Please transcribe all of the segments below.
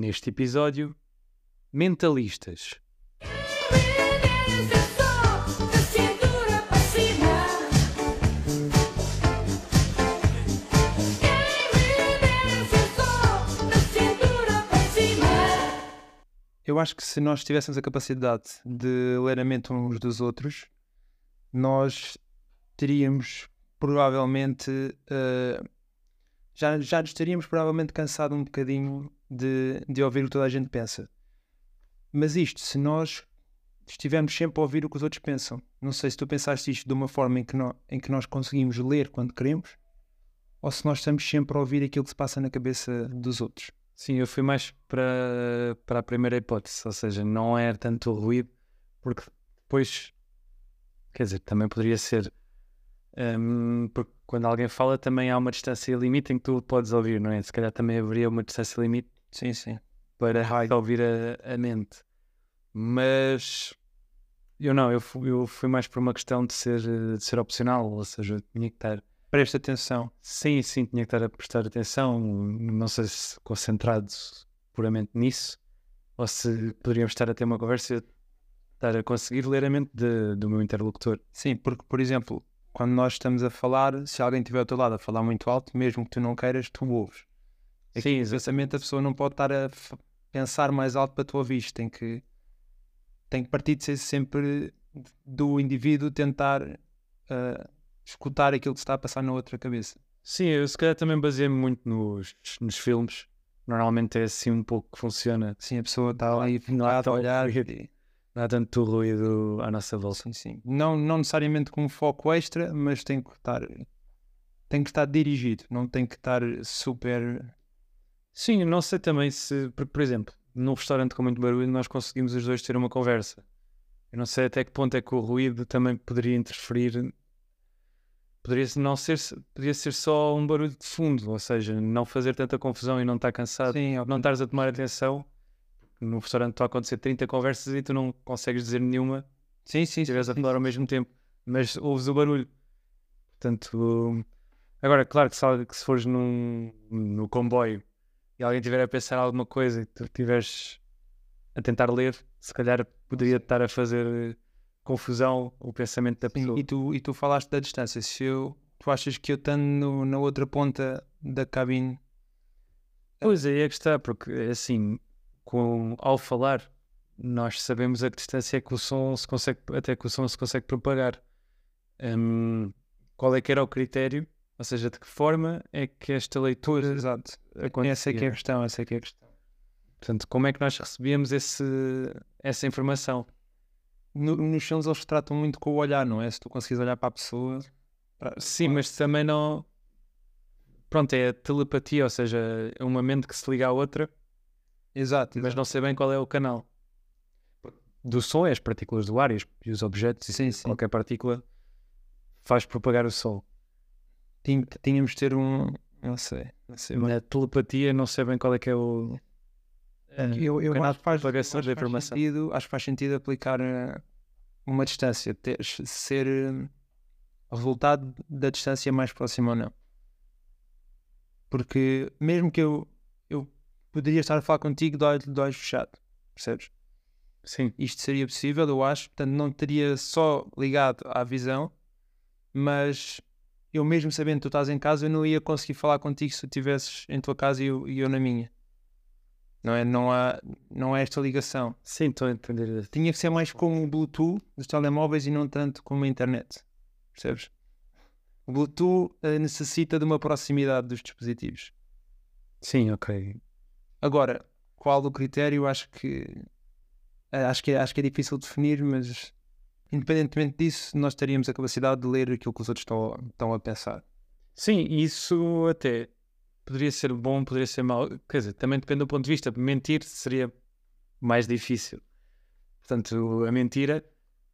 neste episódio, mentalistas. Eu acho que se nós tivéssemos a capacidade de ler a mente uns dos outros, nós teríamos provavelmente uh, já, já nos teríamos provavelmente cansado um bocadinho de, de ouvir o que toda a gente pensa. Mas isto, se nós estivermos sempre a ouvir o que os outros pensam, não sei se tu pensaste isto de uma forma em que, nós, em que nós conseguimos ler quando queremos, ou se nós estamos sempre a ouvir aquilo que se passa na cabeça dos outros. Sim, eu fui mais para, para a primeira hipótese, ou seja, não é tanto o ruído, porque depois, quer dizer, também poderia ser, um, porque quando alguém fala também há uma distância limite em que tu podes ouvir, não é? Se calhar também haveria uma distância limite sim, sim. para ouvir a, a, mente. Mas eu não, eu fui, eu fui mais por uma questão de ser, de ser opcional, ou seja, tinha que estar presta atenção. Sim, sim, tinha que estar a prestar atenção. Não sei se concentrado puramente nisso ou se poderíamos estar a ter uma conversa e estar a conseguir ler a mente de, do meu interlocutor. Sim, porque, por exemplo, quando nós estamos a falar, se alguém estiver ao teu lado a falar muito alto, mesmo que tu não queiras, tu ouves. Aqui, sim, exatamente. A pessoa não pode estar a pensar mais alto para tu ouvir. Tem que, tem que partir de ser sempre do indivíduo tentar. Uh, escutar aquilo que se está a passar na outra cabeça. Sim, eu se calhar também baseei-me muito nos, nos filmes. Normalmente é assim um pouco que funciona. Sim, a pessoa está ali a olhar e... Não há tanto ruído à nossa volta. Sim, sim. Não, não necessariamente com um foco extra, mas tem que estar tem que estar dirigido, não tem que estar super. Sim, não sei também se, por, por exemplo, num restaurante com muito barulho, nós conseguimos os dois ter uma conversa. Eu não sei até que ponto é que o ruído também poderia interferir poderia não ser, poderia ser só um barulho de fundo, ou seja, não fazer tanta confusão e não estar cansado, Sim, não estares a tomar atenção. No restaurante estão a acontecer 30 conversas e tu não consegues dizer nenhuma. Sim, sim. Se estiveres a falar ao mesmo tempo, mas ouves o barulho. Portanto, agora, claro que se, que se fores num, no comboio e alguém estiver a pensar alguma coisa e tu estiveres a tentar ler, se calhar poderia estar a fazer confusão o pensamento da pessoa. Sim, e, tu, e tu falaste da distância. Se eu, tu achas que eu estando no, na outra ponta da cabine. Pois aí é que está, porque assim, com, ao falar, nós sabemos a que distância é que o som se consegue, até que o som se consegue propagar. Um, qual é que era o critério? Ou seja, de que forma é que esta leitura. Exato. Essa é que é a questão, essa é que é a questão. Portanto, como é que nós recebíamos esse, essa informação? no, nos filmes eles tratam muito com o olhar, não é? Se tu conseguires olhar para a pessoa. Sim, mas também não. Pronto, é a telepatia, ou seja, é uma mente que se liga à outra. Exato. Mas não sei bem qual é o canal. Do som é as partículas do ar e os objetos. Sim, sim. Qualquer partícula faz propagar o som. Tínhamos de ter um. Não sei. Não sei Na telepatia, não sei bem qual é que é o eu, eu acho, que faz, acho, faz sentido, acho que faz sentido aplicar uh, uma distância, ter, ser uh, resultado da distância mais próxima ou não. Porque mesmo que eu, eu poderia estar a falar contigo de olhos, de olhos fechados, percebes? Sim. Isto seria possível, eu acho. Portanto, não teria só ligado à visão, mas eu mesmo sabendo que tu estás em casa, eu não ia conseguir falar contigo se tu estivesses em tua casa e eu, e eu na minha. Não é? Não há, não há esta ligação. Sim, estou a entender. Tinha que ser mais como o Bluetooth dos telemóveis e não tanto como a internet. Percebes? O Bluetooth uh, necessita de uma proximidade dos dispositivos. Sim, ok. Agora, qual o critério? Acho que, uh, acho que, acho que é difícil definir, mas independentemente disso, nós teríamos a capacidade de ler aquilo que os outros estão, estão a pensar. Sim, isso até poderia ser bom, poderia ser mau. Quer dizer, também depende do ponto de vista. Mentir seria mais difícil. Portanto, a mentira,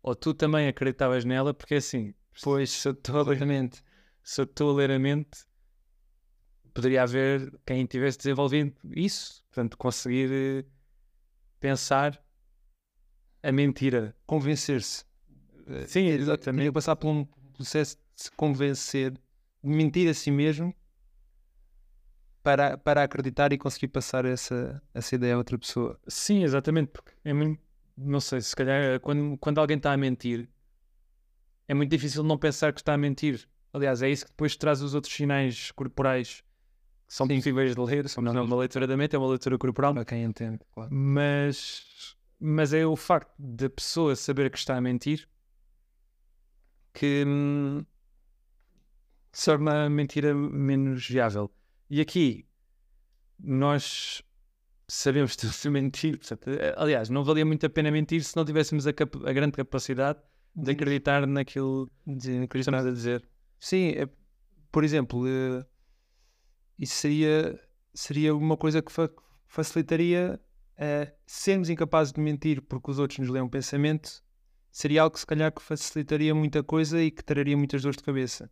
ou tu também acreditavas nela, porque é assim, pois se eu estou a ler, se eu estou a ler a mente, poderia haver quem tivesse desenvolvido isso. Portanto, conseguir eh, pensar a mentira. Convencer-se. Sim, exatamente. passar por um processo de se convencer, de mentir a si mesmo para, para acreditar e conseguir passar essa, essa ideia a outra pessoa. Sim, exatamente, porque é muito, não sei, se calhar quando, quando alguém está a mentir, é muito difícil não pensar que está a mentir. Aliás, é isso que depois traz os outros sinais corporais que são Sim. possíveis de ler. Não é uma leitura da mente, é uma leitura corporal. Para quem entende, claro. Mas, mas é o facto da pessoa saber que está a mentir que hum, torna a mentira menos viável. E aqui nós sabemos de mentir. Portanto, eh, aliás, não valia muito a pena mentir se não tivéssemos a, a grande capacidade de acreditar naquilo De que estamos a dizer. Sim, é- por exemplo, eh, isso seria, seria uma coisa que fa- facilitaria eh, sermos incapazes de mentir porque os outros nos leem um pensamento, seria algo que se calhar que facilitaria muita coisa e que traria muitas dores de cabeça.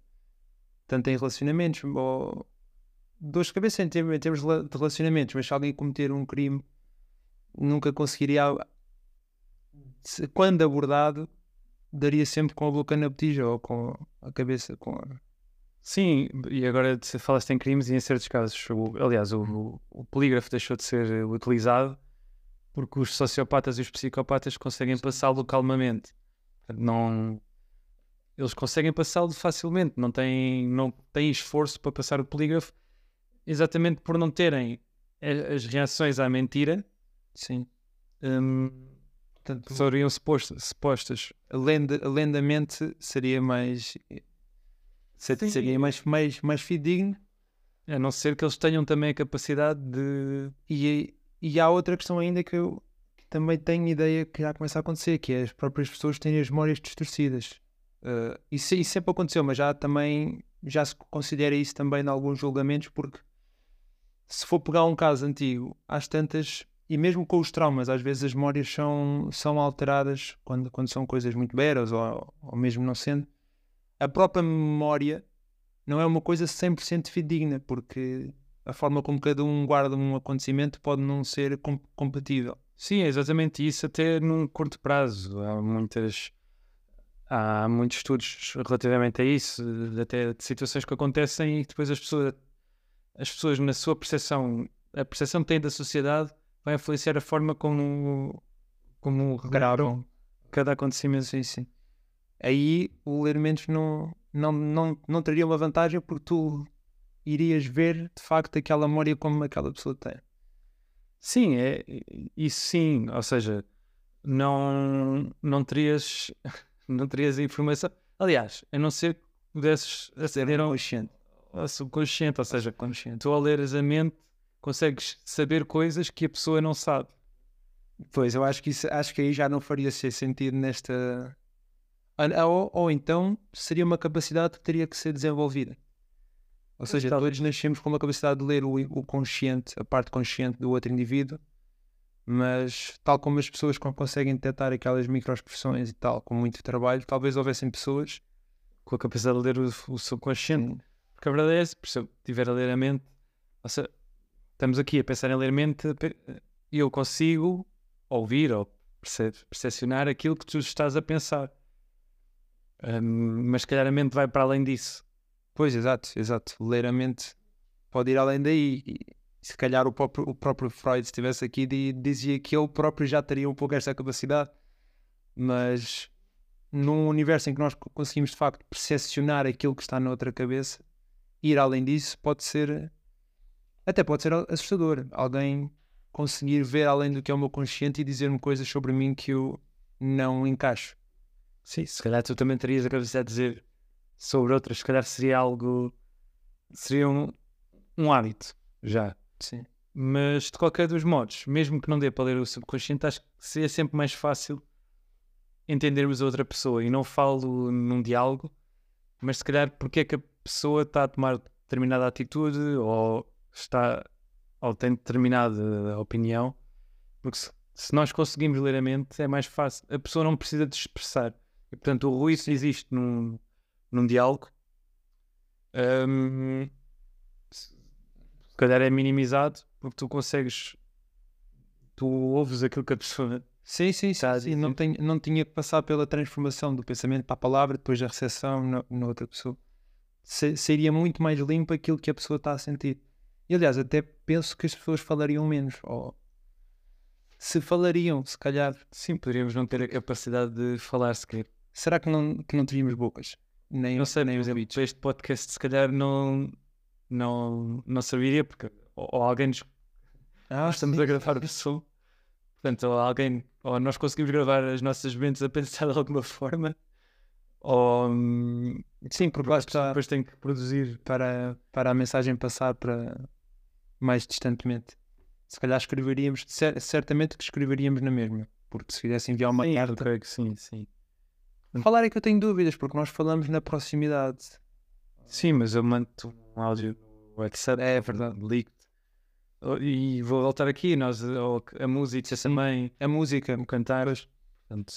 Tanto em relacionamentos, ou dores de cabeça em termos, em termos de rela- de relacionamentos, mas se alguém cometer um crime, nunca conseguiria, se- quando abordado, daria sempre com a boca na botija ou com a cabeça com a... Sim, e agora falaste em crimes e em certos casos, o- aliás, o, o polígrafo deixou de ser utilizado porque os sociopatas e os psicopatas conseguem passá-lo calmamente. Não, eles conseguem passá-lo facilmente, não têm, não têm esforço para passar o polígrafo, exatamente por não terem as reações à mentira Sim. hum, Portanto, seriam supostas, supostas. além, de, além da mente, seria mais. se- Sim. Seria mais, mais, mais fidedigno. A não ser que eles tenham também a capacidade de. E, e há outra questão ainda que eu que também tenho ideia que já começa a acontecer, que é as próprias pessoas terem as memórias distorcidas. Uh, isso, isso sempre aconteceu, mas já também já se considera isso também em alguns julgamentos, porque se for pegar um caso antigo, às tantas, e mesmo com os traumas, às vezes as memórias são, são alteradas quando, quando são coisas muito beras ou, ou mesmo não sendo. A própria memória não é uma coisa 100% fidedigna, porque a forma como cada um guarda um acontecimento pode não ser com- compatível. Sim, é exatamente isso, até num curto prazo. Há muitas. Há muitos estudos relativamente a isso, até de situações que acontecem e depois as pessoas, as pessoas na sua percepção, a percepção que têm da sociedade vai influenciar a forma como, como regraram cada acontecimento. Sim, sim. Aí o ler menos não, não, não, não traria uma vantagem porque tu irias ver de facto aquela memória como aquela pessoa tem. Sim, é isso sim, ou seja, não, não terias não terias a informação. Aliás, a não ser que pudesses aceder ao, consciente. ao subconsciente, ou seja, consciente. tu ao leres a mente consegues saber coisas que a pessoa não sabe. Pois, eu acho que, isso, acho que aí já não faria ser sentido nesta. Ou, ou então seria uma capacidade que teria que ser desenvolvida. Ou seja, talvez. todos nascemos com uma capacidade de ler o, o consciente, a parte consciente do outro indivíduo, mas tal como as pessoas con- conseguem detectar aquelas microexpressões e tal, com muito trabalho, talvez houvessem pessoas Com a capacidade de ler o, o subconsciente. Porque a verdade é essa, se eu estiver a ler a mente, ou seja, estamos aqui a pensar em ler a mente e eu consigo ouvir ou perce- percepcionar aquilo que tu estás a pensar. Hum, mas se calhar a mente vai para além disso. Pois, exato, exato. Ler a mente pode ir além daí. E se calhar o próprio, o próprio Freud, se estivesse aqui, di- dizia que ele próprio já teria um pouco esta capacidade. Mas num universo em que nós co- conseguimos de facto percepcionar aquilo que está na outra cabeça, ir além disso pode ser. Até pode ser assustador. Alguém conseguir ver além do que é o meu consciente e dizer-me coisas sobre mim que eu não encaixo. Sim, se calhar tu também terias a capacidade de dizer sobre outras, se calhar seria algo. seria um, um hábito já. Sim. Mas de qualquer dos modos, mesmo que não dê para ler o subconsciente, acho que seria sempre mais fácil entendermos a outra pessoa. E não falo num diálogo, mas se calhar porque é que a pessoa está a tomar determinada atitude ou está ou tem determinada opinião. Porque se, se nós conseguimos ler a mente, é mais fácil. A pessoa não precisa de expressar. E portanto, o ruído existe num, num diálogo. Hum, se calhar é minimizado porque tu consegues, tu ouves aquilo que a pessoa. Sim, sim, sim. A sim. Não, tenho- não tinha que passar pela transformação do pensamento para a palavra, depois da recepção na, na outra pessoa. Se- seria muito mais limpo aquilo que a pessoa está a sentir. E aliás, até penso que as pessoas falariam menos. Ou se falariam, se calhar. Sim, poderíamos não ter a capacidade de falar sequer. Será que não, que não teríamos bocas? Nem, Não sei, nem por exemplo, este podcast se calhar não, não, não serviria, porque ou, ou alguém nos Ah, estamos sim, a gravar o som, portanto, ou alguém, ou nós conseguimos gravar as nossas mentes a pensar de alguma forma, ou hum, Sim, porque está depois tem que produzir. para, para a mensagem passar para mais distantemente. Se calhar escreveríamos, cer- certamente que escreveríamos na mesma. Porque se quisesse enviar uma Sim, carta. que sim, sim. Falar é que eu tenho dúvidas, porque nós falamos na proximidade. Sim, mas eu mando um áudio no WhatsApp. É verdade. Ligo-te. Oh, E vou voltar aqui, nós, ou a música também, A música, o cantar. Portanto,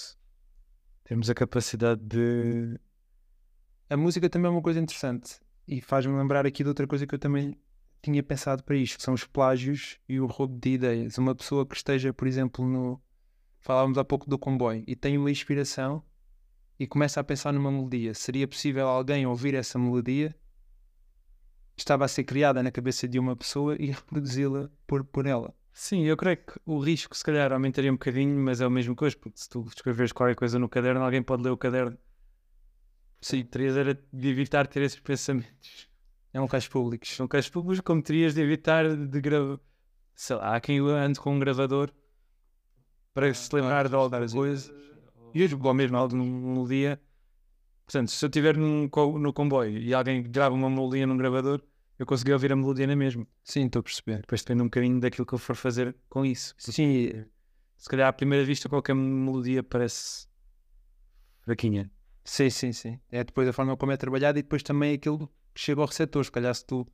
temos a capacidade de. a música também é uma coisa interessante e faz-me lembrar aqui de outra coisa que eu também tinha pensado para isto, que são os plágios e o roubo de ideias. Uma pessoa que esteja, por exemplo, no. Falávamos há pouco do comboio e tem uma inspiração e começa a pensar numa melodia. Seria possível alguém ouvir essa melodia que estava a ser criada na cabeça de uma pessoa e reproduzi-la por, por ela? Sim, eu creio que o risco se calhar aumentaria um bocadinho, mas é a mesma coisa, porque se tu escreveres qualquer coisa no caderno, alguém pode ler o caderno. Sim, terias era de evitar ter esses pensamentos. É um caso público. São casos públicos, como terias de evitar de gravar. Sei lá, há quem ande com um gravador para se lembrar de alguma coisa. E hoje, ou mesmo alguma melodia. Portanto, se eu estiver co- no comboio e alguém grava uma melodia num gravador, eu consegui ouvir a melodia na mesma. Sim, estou a perceber. Depois depende um bocadinho daquilo que eu for fazer com isso. Sim, Se calhar à primeira vista qualquer melodia parece fraquinha. Sim, sim, sim. É depois a forma como é trabalhado e depois também aquilo que chega ao receptor. Se calhar se tu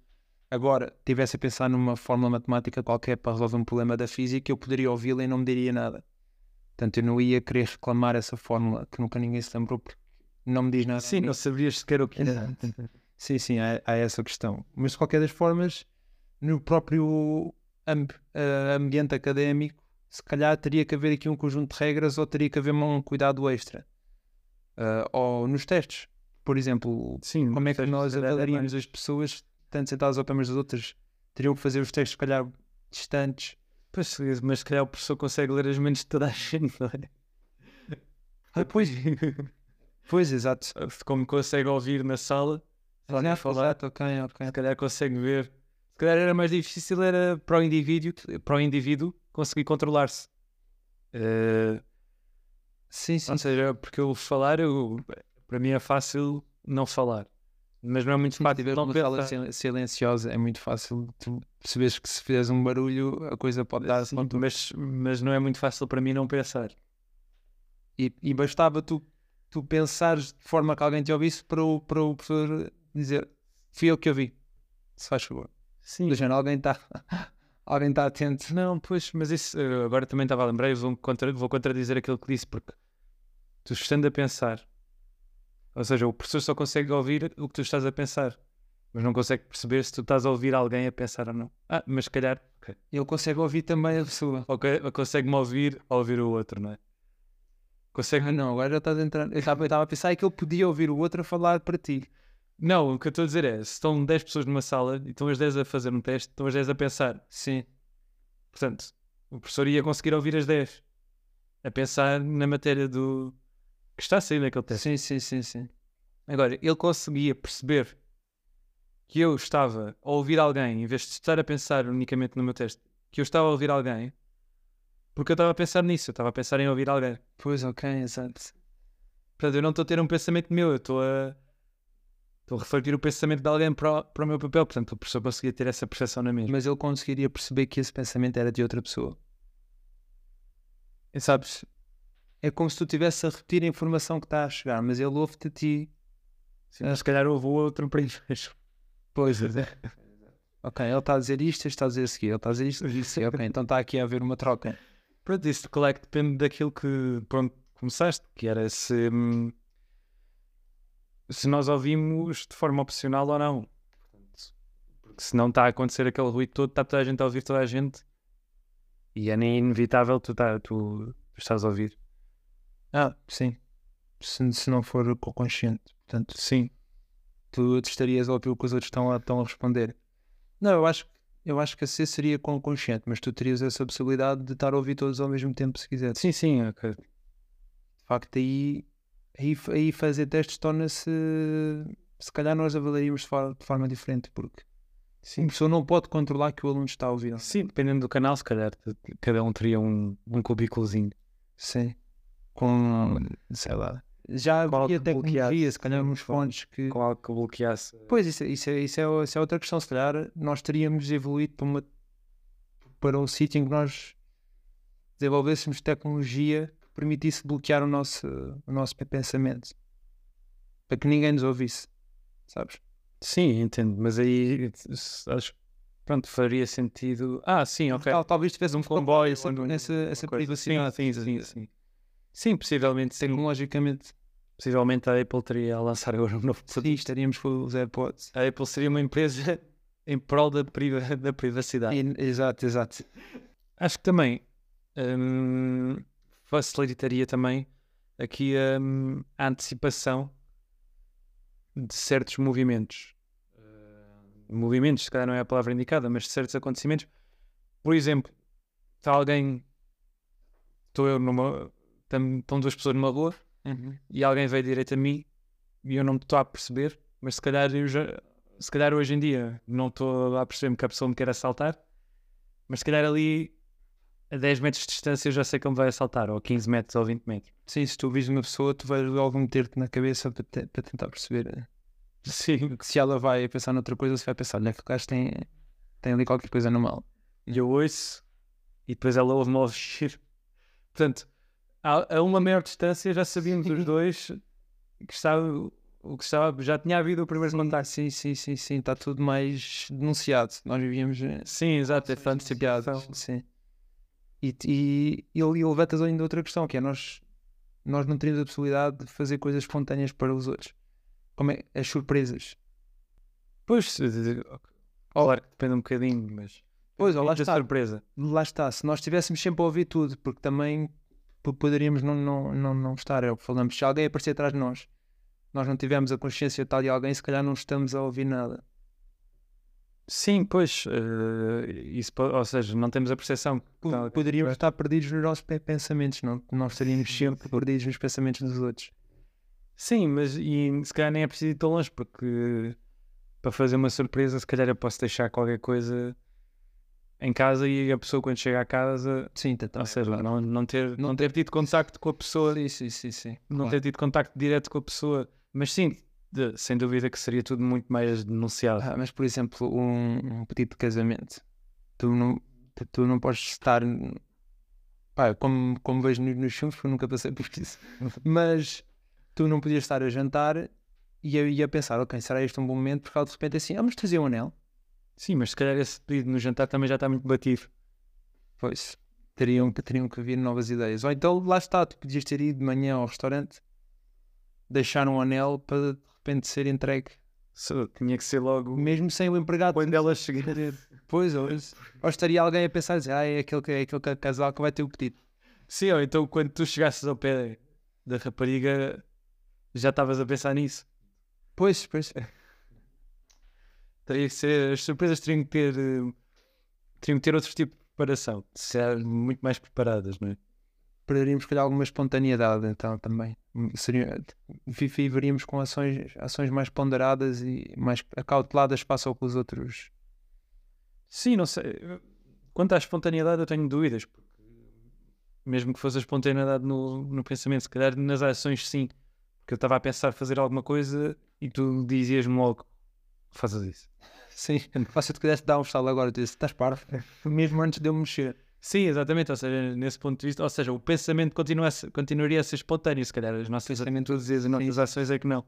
agora estivesse a pensar numa fórmula matemática qualquer para resolver um problema da física, eu poderia ouvi-la e não me diria nada. Portanto, eu não ia querer reclamar essa fórmula que nunca ninguém se lembrou porque não me diz nada. Sim, não sabias sequer o que era. Sim, sim, há, há essa questão. Mas de qualquer das formas, no próprio amb- eh, ambiente académico, se calhar teria que haver aqui um conjunto de regras ou teria que haver um cuidado extra. Eh, ou nos testes, por exemplo, Sim, como é que nós avaliaríamos as pessoas, tanto sentadas ao pé umas das outras, teriam que fazer os testes, se calhar, distantes. Pois, mas se calhar o professor consegue ler as mentes de toda a gente, não é? Ah, pois, pois, exato. Como consegue ouvir na sala, se Ah, falar, exato, ok, ok. se calhar consegue ver. Se calhar era mais difícil era para o indivíduo, para o indivíduo conseguir controlar-se. Eh, Sim, sim. ou seja, porque eu falar, eu, para mim é fácil não falar. Mas não é muito Se fácil tiver não uma sala silenciosa, é muito fácil tu perceberes que se fizeres um barulho, a coisa pode dar Sim, conta. mas, mas não é muito fácil para mim não pensar. E, e bastava tu, tu pensares de forma que alguém te ouvisse para o, para o professor dizer fui eu que ouvi. Se faz favor. Sim. Do género, alguém está alguém tá atento. Não, pois, mas isso agora também estava a lembrar e vou, contra, vou contradizer aquilo que disse, porque tu estando a pensar, ou seja, o professor só consegue ouvir o que tu estás a pensar, mas não consegue perceber se tu estás a ouvir alguém a pensar ou não. Ah, mas se calhar, ok. Ele consegue ouvir também a pessoa. Ok, consegue-me ouvir a ouvir o outro, não é? Consegue. Ah, não, agora já estás a entrar. Eu estava eu estava a pensar que ele podia ouvir o outro a falar para ti. Não, o que eu estou a dizer é: se estão 10 pessoas numa sala e estão as 10 a fazer um teste, estão as 10 a pensar. Sim. Portanto, o professor ia conseguir ouvir as 10 a pensar na matéria do que está a sair naquele teste. Sim, sim, sim, sim. Agora, ele conseguia perceber que eu estava a ouvir alguém, em vez de estar a pensar unicamente no meu teste, que eu estava a ouvir alguém, porque eu estava a pensar nisso, eu estava a pensar em ouvir alguém. Pois, ok, exato. Portanto, eu não estou a ter um pensamento meu, eu estou a, estou a refletir o pensamento de alguém para, o- para o meu papel. Portanto, o professor conseguia ter essa percepção na mesma. Mas ele conseguiria perceber que esse pensamento era de outra pessoa. E sabes? É como se tu estivesse a repetir a informação que está a chegar, mas ele ouve-te a ti. Sim, mas se calhar houve outro primeiro. Pois é. ok, ele está a dizer isto, este está a dizer a seguir. Ele está a dizer isto, sim, ok. Então está aqui a haver uma troca. Pronto, isso claro que depende daquilo que pronto, começaste, que era se, hum, se nós ouvimos de forma opcional ou não. Porque se não está a acontecer aquele ruído todo, está toda a gente a ouvir toda a gente e é nem inevitável tu, tá, tu estás a ouvir. Ah, sim. Se, se não for consciente. Portanto, Sim. tu estarias a ouvir o que os outros estão a, estão a responder. Não, eu acho que eu acho que a C seria com o consciente, mas tu terias essa possibilidade de estar a ouvir todos ao mesmo tempo se quiser. Sim, sim, ok. De facto, aí, aí, aí fazer testes torna-se. Se calhar nós avaliaríamos de forma, de forma diferente, porque a pessoa não pode controlar que o aluno está a ouvir. Sim, dependendo do canal, se calhar cada um teria um, um cubículozinho. Sim. Com, sei lá. Já havia tecnologia, se calhar uns fones que. Com algo que bloqueasse. Pois, isso, isso, é, isso, é, isso é outra questão. Se calhar nós teríamos evoluído para, uma, para um sítio em que nós desenvolvêssemos tecnologia que permitisse bloquear o nosso, o nosso pensamento para que ninguém nos ouvisse, sabes? Sim, entendo, mas aí acho que pronto, faria sentido. Ah, sim, ok. Tal- talvez tivesse Um um comboio, essa, um- essa, coisa. privacidade. Sim, sim, sim, sim. Sim, possivelmente, sim, Tecnologicamente, possivelmente a Apple teria a lançar agora um novo sim, produto. estaríamos com os AirPods. A Apple seria uma empresa em prol da, priva- da privacidade. E- Exato, exato. Acho que também hum, facilitaria também aqui hum, a antecipação de certos movimentos. Uh, movimentos, se calhar não é a palavra indicada, mas de certos acontecimentos. Por exemplo, está alguém. Estou eu numa. Estão duas pessoas numa rua e alguém veio direito a mim e eu não me estou a perceber, mas se calhar eu já, se calhar hoje em dia não estou a perceber-me que a pessoa me quer assaltar, mas se calhar ali a 10 metros de distância eu já sei que ele me vai assaltar, ou a 15 metros ou 20 metros. Sim, se tu vis uma pessoa, tu vais logo meter-te na cabeça para, te- para tentar perceber eh, Sim. que se ela vai pensar noutra coisa, se vai pensar, olha, aquele gajo tem, tem ali qualquer coisa no mal. E eu ouço e depois ela ouve-me ouvir. Portanto, a, a uma maior distância já sabíamos os dois que estava, o que estava, já tinha havido o primeiro contacto. Sim, sim, sim, sim, está tudo mais denunciado. Nós vivíamos eh, Sim, exato, é antecipação. denunciadas, Sim. E, e ele, ele levanta ainda outra questão, que é nós, nós não teríamos a possibilidade de fazer coisas espontâneas para os outros. Como é as surpresas. Pois, eh, eh, claro que depende um bocadinho, mas. Pois, lá está. surpresa. Lá está, se nós estivéssemos sempre a ouvir tudo, porque também poderíamos não, não, não, não estar, é o que falamos, se alguém aparecer atrás de nós, nós não tivermos a consciência tal de alguém, se calhar não estamos a ouvir nada. Sim, pois, eh, isso, ou seja, não temos a percepção. alguém Poderíamos estar perdidos nos nossos pe- pensamentos, não? Nós estaríamos sempre perdidos nos pensamentos dos outros. Sim, mas e, se calhar nem é preciso ir tão longe, porque para fazer uma surpresa, se calhar eu posso deixar qualquer coisa em casa e a pessoa quando chega à casa, Sim, tá, ou seja, não, não, ter, não ter tido contacto com a pessoa, Sim, sim, sim, sim. não claro. ter tido contacto direto com a pessoa, mas sim, de- sem dúvida que seria tudo muito mais denunciado. Ah, mas, por exemplo, um, um pedido de casamento, tu não, tu, não podes estar. Pá, como, como vejo nos, nos filmes, porque eu nunca passei por isso, mas tu não podias estar a jantar e ia pensar, ok, será este um bom momento? Porque de repente é assim, ah, mas trazer um anel? Sim, mas se calhar esse pedido no jantar também já está muito batido. Pois, teriam, que- teriam que vir novas ideias. Ou então, lá está, tu podias ter ido de manhã ao restaurante, deixar um anel para de repente ser entregue, tinha que ser logo mesmo sem o empregado. quando ela chegar. Pois, ou, ou estaria alguém a pensar, dizer, ah, é aquele, que- é aquele ca- casal que vai ter o pedido. Sim, ou então quando tu chegasses ao pé da rapariga já estavas a pensar nisso. Pois, pois. As surpresas teriam que ter, eh, teriam que ter outro tipo de preparação, ser muito mais preparadas, não é? Perderíamos, calhar, alguma espontaneidade, então, também. Seria, vi- viveríamos com ações, ações mais ponderadas e mais acauteladas face ao que os outros. Sim, não sei. Quanto à espontaneidade, eu tenho dúvidas, porque mesmo que fosse a espontaneidade no, no pensamento, se calhar nas ações, sim. Porque eu estava a pensar fazer alguma coisa e tu dizias-me logo: faças isso. Sim, se eu te quisesse dar um estalo agora, tu disse, estás parvo, mesmo antes de eu me mexer. Sim, exatamente. Ou seja, nesse ponto de vista, ou seja, o pensamento continua continuaria a ser espontâneo, se calhar as nossas e as nossas ações é que não.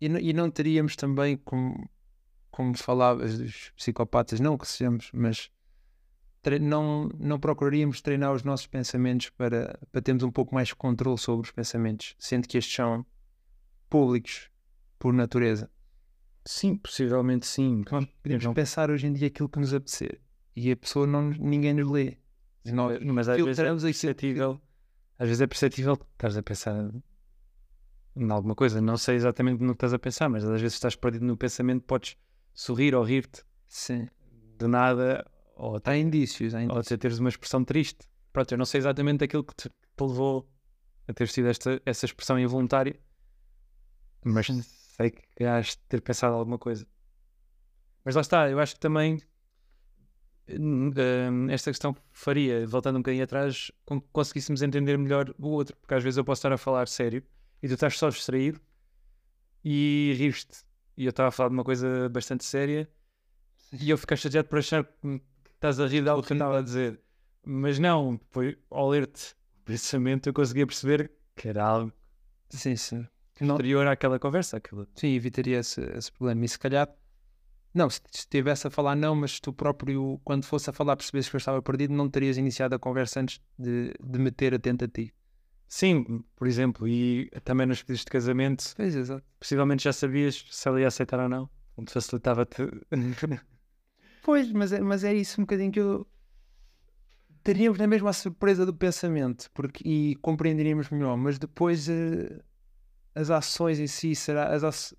E, não- e não teríamos também, como, como falavas dos psicopatas, não que sejamos, mas não, não procuraríamos treinar os nossos pensamentos para, para termos um pouco mais de controle sobre os pensamentos, sendo que estes são públicos por natureza. Sim, possivelmente sim. Podemos não- pensar hoje em dia aquilo que nos apetecer e a pessoa não ninguém nos lê. Nós Mas às vezes é perceptível, às vezes é perceptível que estás a pensar em alguma coisa. Não sei exatamente no que estás a pensar, mas às vezes estás perdido no pensamento, podes sorrir ou rir-te Sim. de nada, ou, Há indícios, há ou indícios. até teres uma expressão triste. Pronto, eu não sei exatamente aquilo que te, que te levou a ter tido esta, essa expressão involuntária, mas sei que has de ter pensado alguma coisa. Mas lá está, eu acho que também hum, hum, esta questão faria, voltando um bocadinho atrás, com que conseguíssemos entender melhor o outro, porque às vezes eu posso estar a falar sério e tu estás só distraído e rires-te. E eu estava a falar de uma coisa bastante séria e eu fiquei chateado por achar que que estás a rir de algo que eu estava a dizer. Mas não, foi ao ler-te o pensamento eu conseguia perceber que era algo Sim, sim. Não, anterior àquela conversa. Aquela... sim, evitaria esse, esse problema. E se calhar, não, se se estivesse a falar, não, mas tu próprio, quando fosse a falar, percebesse que eu estava perdido, não terias iniciado a conversa antes de, de me ter atento a ti. Sim, por exemplo, e também nos pedidos de casamento, Pois, exato. possivelmente já sabias se ela ia aceitar ou não. Onde facilitava-te. Pois, mas é, mas é isso um bocadinho que eu. Teríamos na mesma a surpresa do pensamento porque, e compreenderíamos melhor, mas depois eh, as ações em si, será. As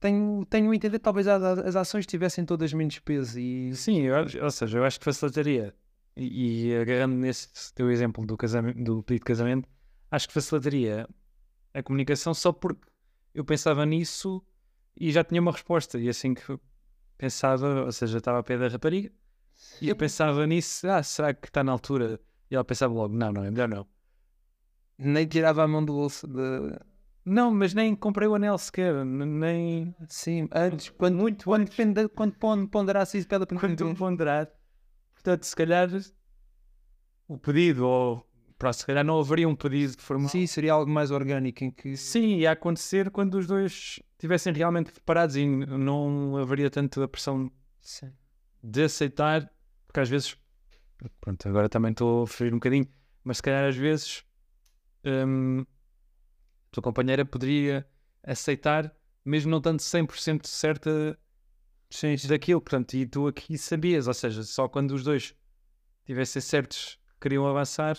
tenho, tenho a entender que talvez a- a- as ações tivessem todas menos peso e. Sim, eu ou seja, eu acho que facilitaria. E, e agarrando nesse teu exemplo do, casamento, do pedido de casamento, acho que facilitaria a comunicação só porque eu pensava nisso e já tinha uma resposta. E assim que pensava, ou seja, estava a pé da rapariga e eu pensava nisso, ah, será que está na altura? E ela pensava logo, não, não, é melhor não. Nem tirava a mão do bolso de. Não, mas nem comprei o anel sequer, nem Sim, antes, quando, muito, quando, depende, quando pon- ponderasse isso pela primeira quando ponderar. Portanto, se calhar o pedido, ou pronto, se calhar não haveria um pedido formal. Sim, seria algo mais orgânico em que. Sim, ia acontecer quando os dois estivessem realmente preparados e não haveria tanto a pressão Sim. de aceitar, porque às vezes, pronto, agora também estou a ferir um bocadinho, mas se calhar às vezes hum, tua companheira poderia aceitar, mesmo não estando 100% certa Sim, daquilo, portanto, e tu aqui sabias, ou seja, só quando os dois tivessem certos que queriam avançar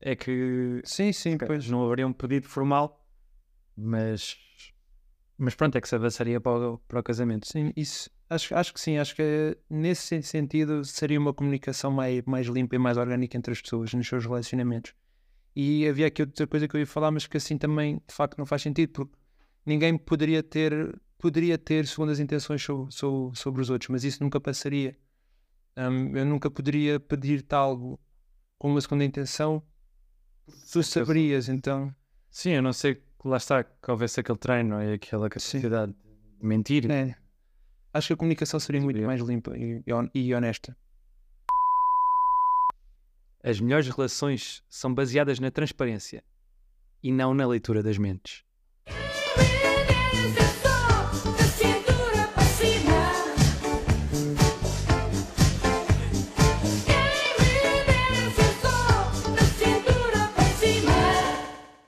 é que Sim, sim, pois. não haveria um pedido formal, mas, mas pronto, é que se avançaria para o, para o casamento. Sim, isso. Acho, acho que sim, acho que nesse sen- sentido seria uma comunicação mais, mais limpa e mais orgânica entre as pessoas nos seus relacionamentos. E havia aqui outra coisa que eu ia falar, mas que assim também de facto não faz sentido, porque ninguém poderia ter, poderia ter segundas intenções sobre, sobre, sobre os outros, mas isso nunca passaria. Hum, eu nunca poderia pedir-te algo com uma segunda intenção, tu saberias, então. Sim, a não ser que lá está, que houvesse aquele treino e aquela capacidade de mentir. É. Acho que a comunicação seria muito mais limpa e, e honesta. As melhores relações são baseadas na transparência e não na leitura das mentes.